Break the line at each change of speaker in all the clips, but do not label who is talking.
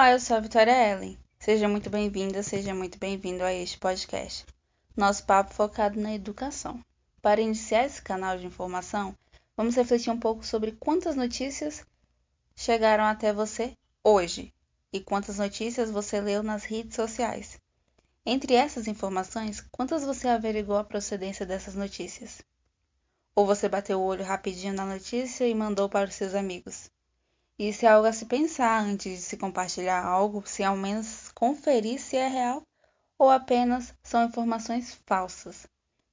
Olá, eu sou a Vitória Ellen. Seja muito bem-vinda, seja muito bem-vindo a este podcast. Nosso papo focado na educação. Para iniciar esse canal de informação, vamos refletir um pouco sobre quantas notícias chegaram até você hoje e quantas notícias você leu nas redes sociais. Entre essas informações, quantas você averigou a procedência dessas notícias? Ou você bateu o olho rapidinho na notícia e mandou para os seus amigos? Isso é algo a se pensar antes de se compartilhar algo, se ao menos conferir se é real ou apenas são informações falsas.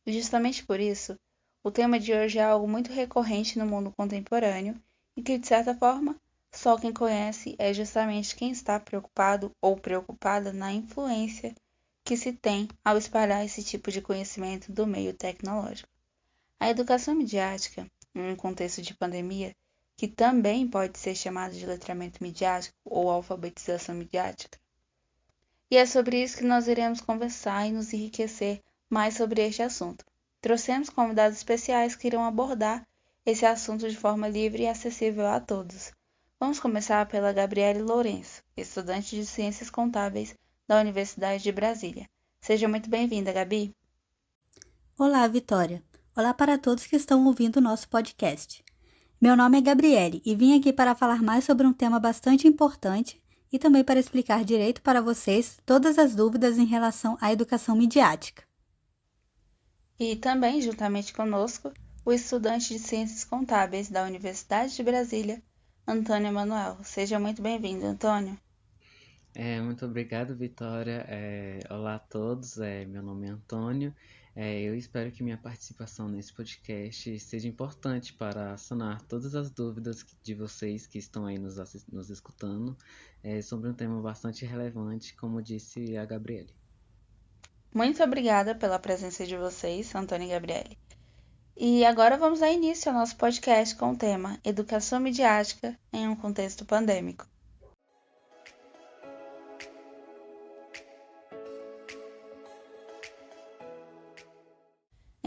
E justamente por isso, o tema de hoje é algo muito recorrente no mundo contemporâneo e que, de certa forma, só quem conhece é justamente quem está preocupado ou preocupada na influência que se tem ao espalhar esse tipo de conhecimento do meio tecnológico. A educação midiática, em um contexto de pandemia, que também pode ser chamado de letramento midiático ou alfabetização midiática. E é sobre isso que nós iremos conversar e nos enriquecer mais sobre este assunto. Trouxemos convidados especiais que irão abordar esse assunto de forma livre e acessível a todos. Vamos começar pela Gabriele Lourenço, estudante de Ciências Contábeis da Universidade de Brasília. Seja muito bem-vinda, Gabi.
Olá, Vitória. Olá para todos que estão ouvindo o nosso podcast. Meu nome é Gabriele e vim aqui para falar mais sobre um tema bastante importante e também para explicar direito para vocês todas as dúvidas em relação à educação midiática.
E também, juntamente conosco, o estudante de Ciências Contábeis da Universidade de Brasília, Antônio Emanuel. Seja muito bem-vindo, Antônio.
É, muito obrigado, Vitória. É, olá a todos, é, meu nome é Antônio é, eu espero que minha participação nesse podcast seja importante para sanar todas as dúvidas de vocês que estão aí nos, nos escutando é, sobre um tema bastante relevante, como disse a Gabriele.
Muito obrigada pela presença de vocês, Antônio e Gabriele. E agora vamos dar início ao nosso podcast com o tema Educação Midiática em um Contexto Pandêmico.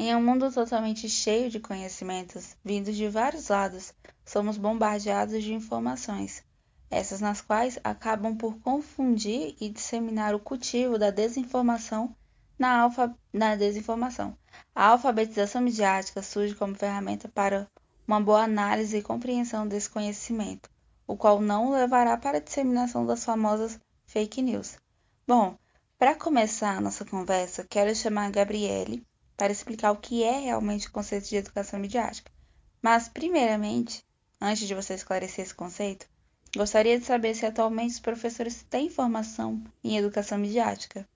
Em um mundo totalmente cheio de conhecimentos, vindos de vários lados, somos bombardeados de informações, essas nas quais acabam por confundir e disseminar o cultivo da desinformação na, alfa, na desinformação. A alfabetização midiática surge como ferramenta para uma boa análise e compreensão desse conhecimento, o qual não levará para a disseminação das famosas fake news. Bom, para começar a nossa conversa, quero chamar a Gabriele para explicar o que é realmente o conceito de educação midiática. Mas, primeiramente, antes de você esclarecer esse conceito, gostaria de saber se atualmente os professores têm formação em educação midiática.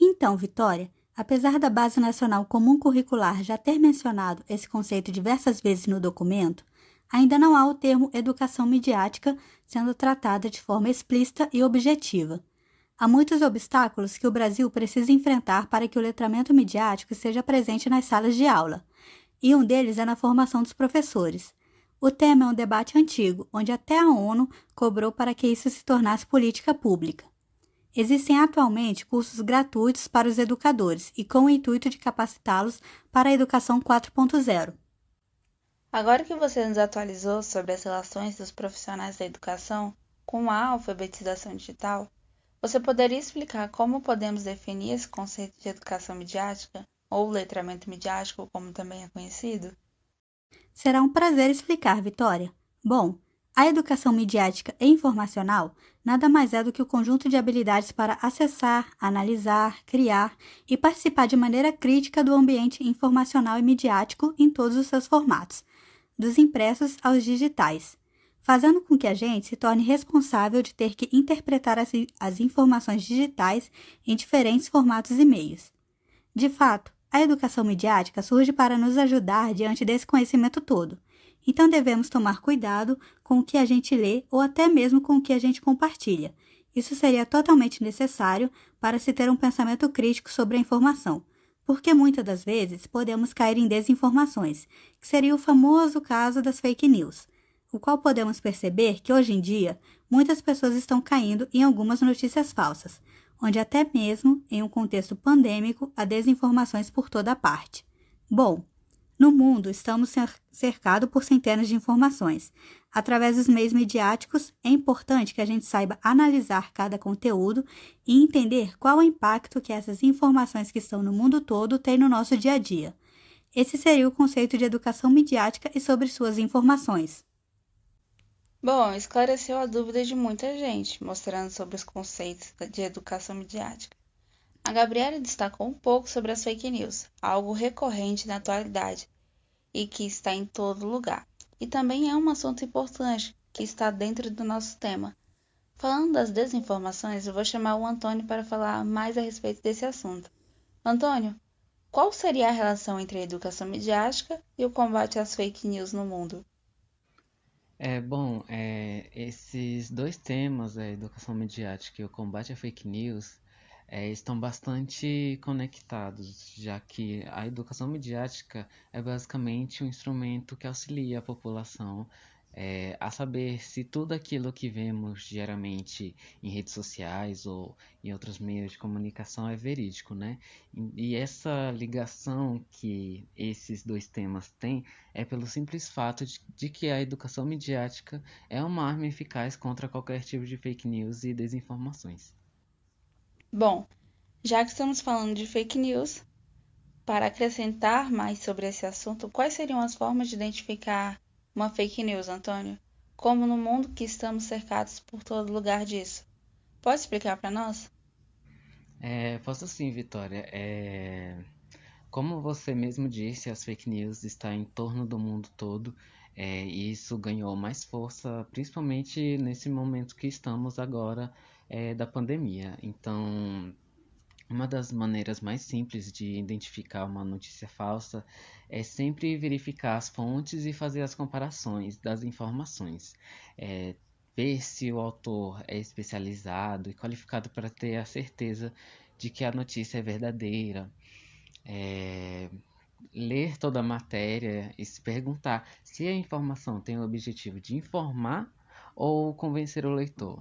Então, Vitória, apesar da Base Nacional Comum Curricular já ter mencionado esse conceito diversas vezes no documento, ainda não há o termo educação midiática sendo tratada de forma explícita e objetiva. Há muitos obstáculos que o Brasil precisa enfrentar para que o letramento midiático esteja presente nas salas de aula, e um deles é na formação dos professores. O tema é um debate antigo, onde até a ONU cobrou para que isso se tornasse política pública. Existem atualmente cursos gratuitos para os educadores e com o intuito de capacitá-los para a educação 4.0.
Agora que você nos atualizou sobre as relações dos profissionais da educação com a alfabetização digital, você poderia explicar como podemos definir esse conceito de educação midiática, ou letramento midiático, como também é conhecido?
Será um prazer explicar, Vitória. Bom, a educação midiática e informacional nada mais é do que o conjunto de habilidades para acessar, analisar, criar e participar de maneira crítica do ambiente informacional e midiático em todos os seus formatos, dos impressos aos digitais fazendo com que a gente se torne responsável de ter que interpretar as, as informações digitais em diferentes formatos e meios. De fato, a educação midiática surge para nos ajudar diante desse conhecimento todo. Então devemos tomar cuidado com o que a gente lê ou até mesmo com o que a gente compartilha. Isso seria totalmente necessário para se ter um pensamento crítico sobre a informação, porque muitas das vezes podemos cair em desinformações, que seria o famoso caso das fake news o qual podemos perceber que hoje em dia muitas pessoas estão caindo em algumas notícias falsas, onde até mesmo em um contexto pandêmico há desinformações por toda parte. Bom, no mundo estamos cercados por centenas de informações. Através dos meios midiáticos, é importante que a gente saiba analisar cada conteúdo e entender qual o impacto que essas informações que estão no mundo todo têm no nosso dia a dia. Esse seria o conceito de educação midiática e sobre suas informações.
Bom, esclareceu a dúvida de muita gente, mostrando sobre os conceitos de educação midiática. A Gabriela destacou um pouco sobre as fake news, algo recorrente na atualidade e que está em todo lugar. E também é um assunto importante que está dentro do nosso tema. Falando das desinformações, eu vou chamar o Antônio para falar mais a respeito desse assunto. Antônio, qual seria a relação entre a educação midiática e o combate às fake news no mundo?
É bom, é, esses dois temas, a educação midiática e o combate à fake news, é, estão bastante conectados, já que a educação midiática é basicamente um instrumento que auxilia a população é, a saber se tudo aquilo que vemos diariamente em redes sociais ou em outros meios de comunicação é verídico, né? E essa ligação que esses dois temas têm é pelo simples fato de, de que a educação midiática é uma arma eficaz contra qualquer tipo de fake news e desinformações.
Bom, já que estamos falando de fake news, para acrescentar mais sobre esse assunto, quais seriam as formas de identificar uma fake news, Antônio? Como no mundo que estamos cercados por todo lugar disso? Pode explicar para nós?
É, posso sim, Vitória. É... Como você mesmo disse, as fake news estão em torno do mundo todo é, e isso ganhou mais força, principalmente nesse momento que estamos agora é, da pandemia. Então, uma das maneiras mais simples de identificar uma notícia falsa é sempre verificar as fontes e fazer as comparações das informações. É, ver se o autor é especializado e qualificado para ter a certeza de que a notícia é verdadeira. É, ler toda a matéria e se perguntar se a informação tem o objetivo de informar ou convencer o leitor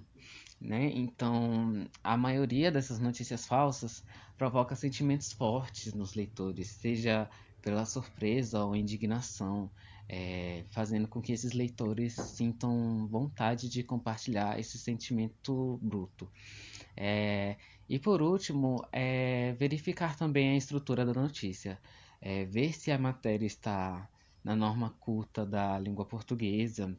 né? Então, a maioria dessas notícias falsas provoca sentimentos fortes nos leitores, seja pela surpresa ou indignação, é, fazendo com que esses leitores sintam vontade de compartilhar esse sentimento bruto. É, e por último, é, verificar também a estrutura da notícia, é, ver se a matéria está na norma culta da língua portuguesa,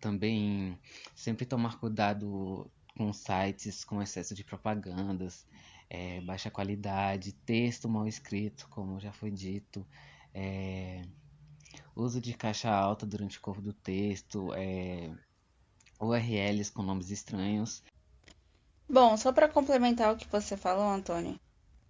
também sempre tomar cuidado com sites com excesso de propagandas, é, baixa qualidade, texto mal escrito, como já foi dito, é, uso de caixa alta durante o corpo do texto, é, URLs com nomes estranhos.
Bom, só para complementar o que você falou, Antônio,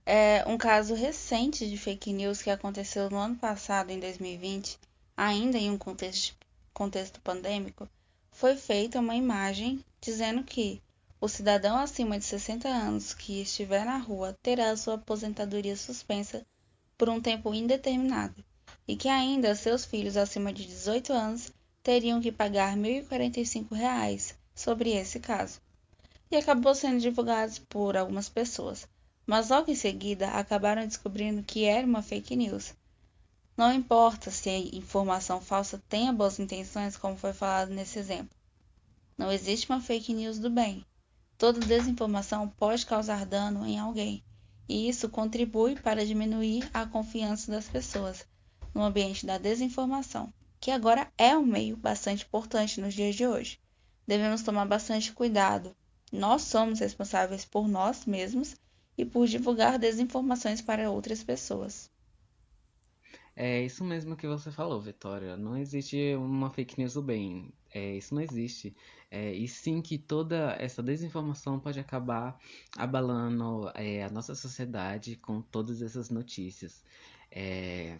é um caso recente de fake news que aconteceu no ano passado, em 2020, ainda em um contexto, contexto pandêmico, foi feita uma imagem dizendo que o cidadão acima de 60 anos que estiver na rua terá sua aposentadoria suspensa por um tempo indeterminado e que ainda seus filhos acima de 18 anos teriam que pagar R$ 1.045 sobre esse caso. E acabou sendo divulgado por algumas pessoas, mas logo em seguida acabaram descobrindo que era uma fake news não importa se a informação falsa tenha boas intenções, como foi falado nesse exemplo. Não existe uma fake news do bem. Toda desinformação pode causar dano em alguém, e isso contribui para diminuir a confiança das pessoas no ambiente da desinformação, que agora é um meio bastante importante nos dias de hoje. Devemos tomar bastante cuidado. Nós somos responsáveis por nós mesmos e por divulgar desinformações para outras pessoas.
É isso mesmo que você falou, Vitória. Não existe uma fake news do bem. É, isso não existe. É, e sim que toda essa desinformação pode acabar abalando é, a nossa sociedade com todas essas notícias. É,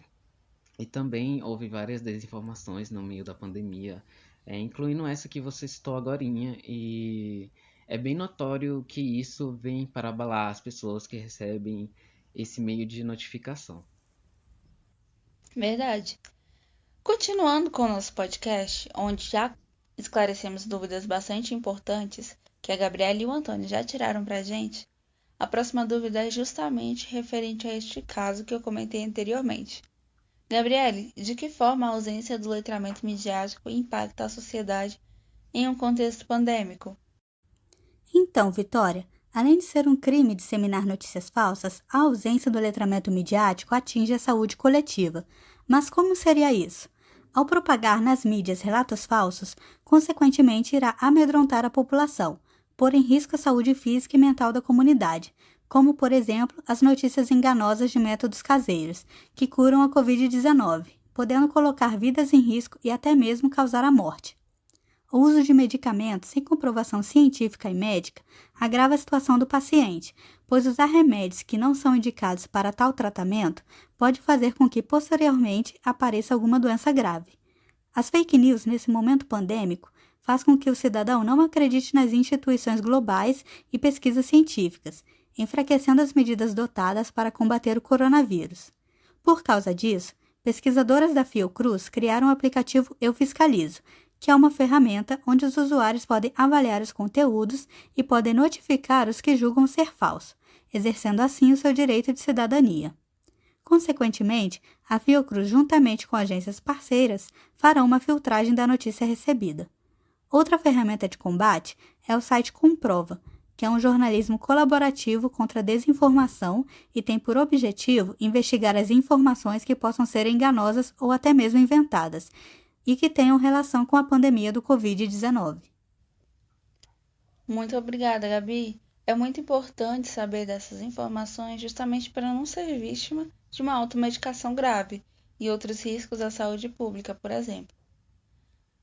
e também houve várias desinformações no meio da pandemia, é, incluindo essa que você citou agora. E é bem notório que isso vem para abalar as pessoas que recebem esse meio de notificação.
Verdade. Continuando com o nosso podcast, onde já esclarecemos dúvidas bastante importantes que a Gabriela e o Antônio já tiraram para a gente, a próxima dúvida é justamente referente a este caso que eu comentei anteriormente. Gabriele, de que forma a ausência do letramento midiático impacta a sociedade em um contexto pandêmico?
Então, Vitória, além de ser um crime disseminar notícias falsas, a ausência do letramento midiático atinge a saúde coletiva. Mas como seria isso? Ao propagar nas mídias relatos falsos, consequentemente irá amedrontar a população, pôr em risco a saúde física e mental da comunidade, como, por exemplo, as notícias enganosas de métodos caseiros, que curam a Covid-19, podendo colocar vidas em risco e até mesmo causar a morte. O uso de medicamentos sem comprovação científica e médica agrava a situação do paciente, pois usar remédios que não são indicados para tal tratamento pode fazer com que posteriormente apareça alguma doença grave. As fake news nesse momento pandêmico faz com que o cidadão não acredite nas instituições globais e pesquisas científicas, enfraquecendo as medidas dotadas para combater o coronavírus. Por causa disso, pesquisadoras da Fiocruz criaram o aplicativo Eu Fiscalizo, que é uma ferramenta onde os usuários podem avaliar os conteúdos e podem notificar os que julgam ser falsos, exercendo assim o seu direito de cidadania. Consequentemente, a Fiocruz, juntamente com agências parceiras, fará uma filtragem da notícia recebida. Outra ferramenta de combate é o site Comprova, que é um jornalismo colaborativo contra a desinformação e tem por objetivo investigar as informações que possam ser enganosas ou até mesmo inventadas, e que tenham relação com a pandemia do Covid-19.
Muito obrigada, Gabi. É muito importante saber dessas informações justamente para não ser vítima de uma automedicação grave e outros riscos à saúde pública, por exemplo.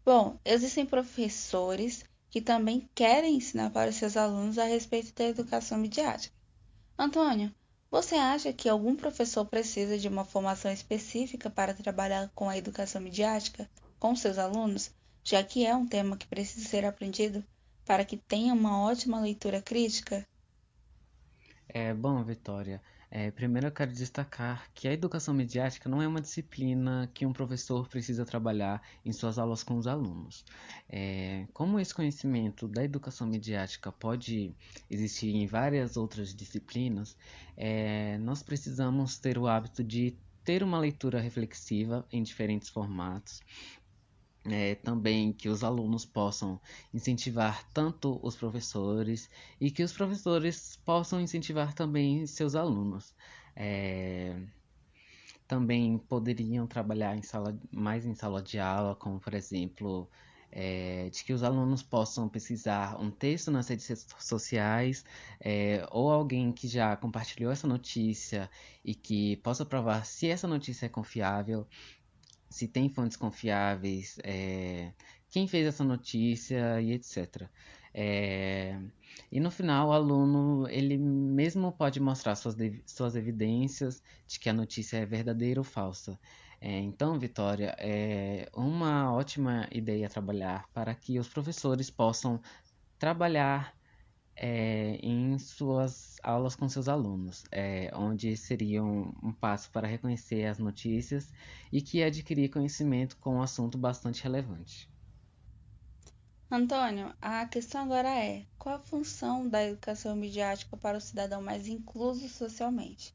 Bom, existem professores que também querem ensinar para seus alunos a respeito da educação midiática. Antônio, você acha que algum professor precisa de uma formação específica para trabalhar com a educação midiática? Com seus alunos, já que é um tema que precisa ser aprendido para que tenha uma ótima leitura crítica?
É, bom, Vitória, é, primeiro eu quero destacar que a educação midiática não é uma disciplina que um professor precisa trabalhar em suas aulas com os alunos. É, como esse conhecimento da educação midiática pode existir em várias outras disciplinas, é, nós precisamos ter o hábito de ter uma leitura reflexiva em diferentes formatos, é, também que os alunos possam incentivar tanto os professores e que os professores possam incentivar também seus alunos. É, também poderiam trabalhar em sala, mais em sala de aula, como por exemplo, é, de que os alunos possam pesquisar um texto nas redes sociais é, ou alguém que já compartilhou essa notícia e que possa provar se essa notícia é confiável se tem fontes confiáveis, é, quem fez essa notícia e etc. É, e no final, o aluno ele mesmo pode mostrar suas, suas evidências de que a notícia é verdadeira ou falsa. É, então, Vitória, é uma ótima ideia trabalhar para que os professores possam trabalhar é, em suas aulas com seus alunos, é, onde seria um, passo para reconhecer as notícias e que adquirir conhecimento com um assunto bastante relevante.
Antônio, a questão agora é: qual a função da educação midiática para o cidadão mais incluso socialmente?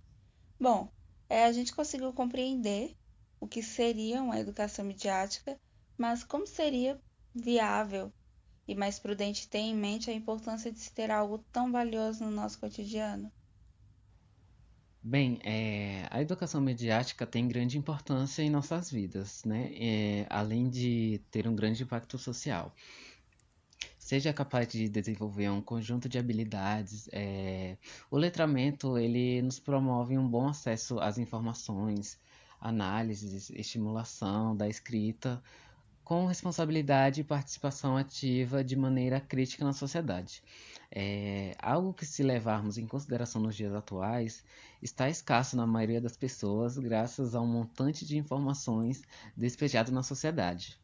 Bom, é, a gente conseguiu compreender o que seria uma educação midiática, mas como seria viável e mais prudente ter em mente a importância de se ter algo tão valioso no nosso cotidiano?
Bem, é, a educação mediática tem grande importância em nossas vidas, né? É, além de ter um grande impacto social. Seja capaz de desenvolver um conjunto de habilidades, é, o letramento ele nos promove um bom acesso às informações, análises, estimulação da escrita, com responsabilidade e participação ativa de maneira crítica na sociedade. É, algo que, se levarmos em consideração nos dias atuais, está escasso na maioria das pessoas, graças a um montante de informações despejado na sociedade.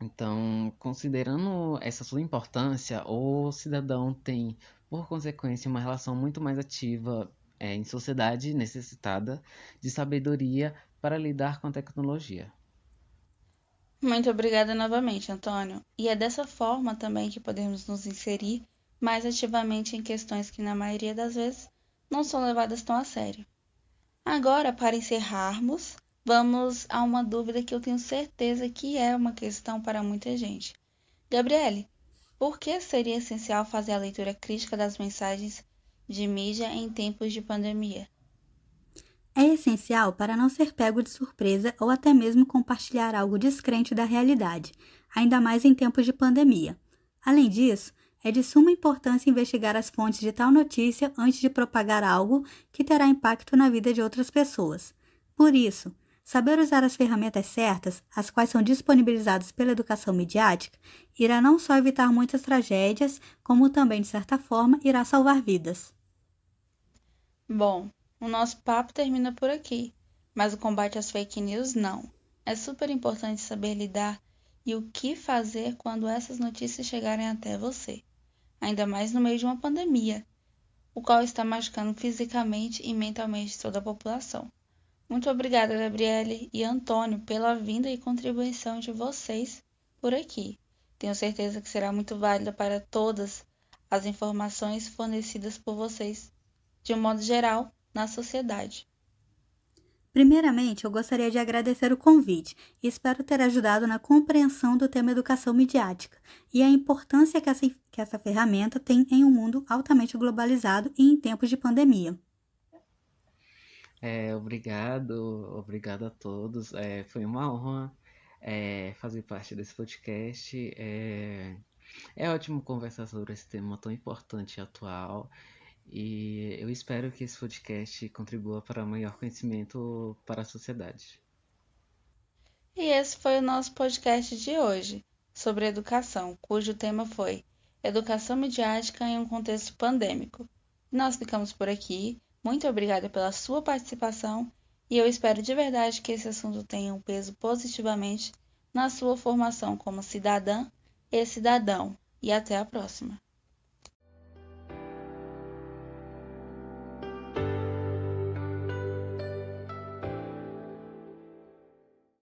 Então, considerando essa sua importância, o cidadão tem, por consequência, uma relação muito mais ativa é, em sociedade necessitada de sabedoria para lidar com a tecnologia.
Muito obrigada novamente, Antônio. E é dessa forma também que podemos nos inserir mais ativamente em questões que, na maioria das vezes, não são levadas tão a sério. Agora, para encerrarmos, vamos a uma dúvida que eu tenho certeza que é uma questão para muita gente. Gabriele, por que seria essencial fazer a leitura crítica das mensagens de mídia em tempos de pandemia?
É essencial para não ser pego de surpresa ou até mesmo compartilhar algo descrente da realidade, ainda mais em tempos de pandemia. Além disso, é de suma importância investigar as fontes de tal notícia antes de propagar algo que terá impacto na vida de outras pessoas. Por isso, saber usar as ferramentas certas, as quais são disponibilizadas pela educação midiática, irá não só evitar muitas tragédias, como também, de certa forma, irá salvar vidas.
Bom, o nosso papo termina por aqui, mas o combate às fake news não. É super importante saber lidar e o que fazer quando essas notícias chegarem até você ainda mais no meio de uma pandemia, o qual está machucando fisicamente e mentalmente toda a população. Muito obrigada, Gabriele e Antônio, pela vinda e contribuição de vocês por aqui. Tenho certeza que será muito válida para todas as informações fornecidas por vocês, de um modo geral, na sociedade.
Primeiramente, eu gostaria de agradecer o convite e espero ter ajudado na compreensão do tema educação midiática e a importância que essa, que essa ferramenta tem em um mundo altamente globalizado e em tempos de pandemia.
É, obrigado, obrigado a todos. É, foi uma honra é, fazer parte desse podcast. É, é ótimo conversar sobre esse tema tão importante e atual. E eu espero que esse podcast contribua para maior conhecimento para a sociedade.
E esse foi o nosso podcast de hoje sobre educação, cujo tema foi Educação Midiática em um Contexto Pandêmico. Nós ficamos por aqui. Muito obrigada pela sua participação e eu espero de verdade que esse assunto tenha um peso positivamente na sua formação como cidadã e cidadão. E até a próxima!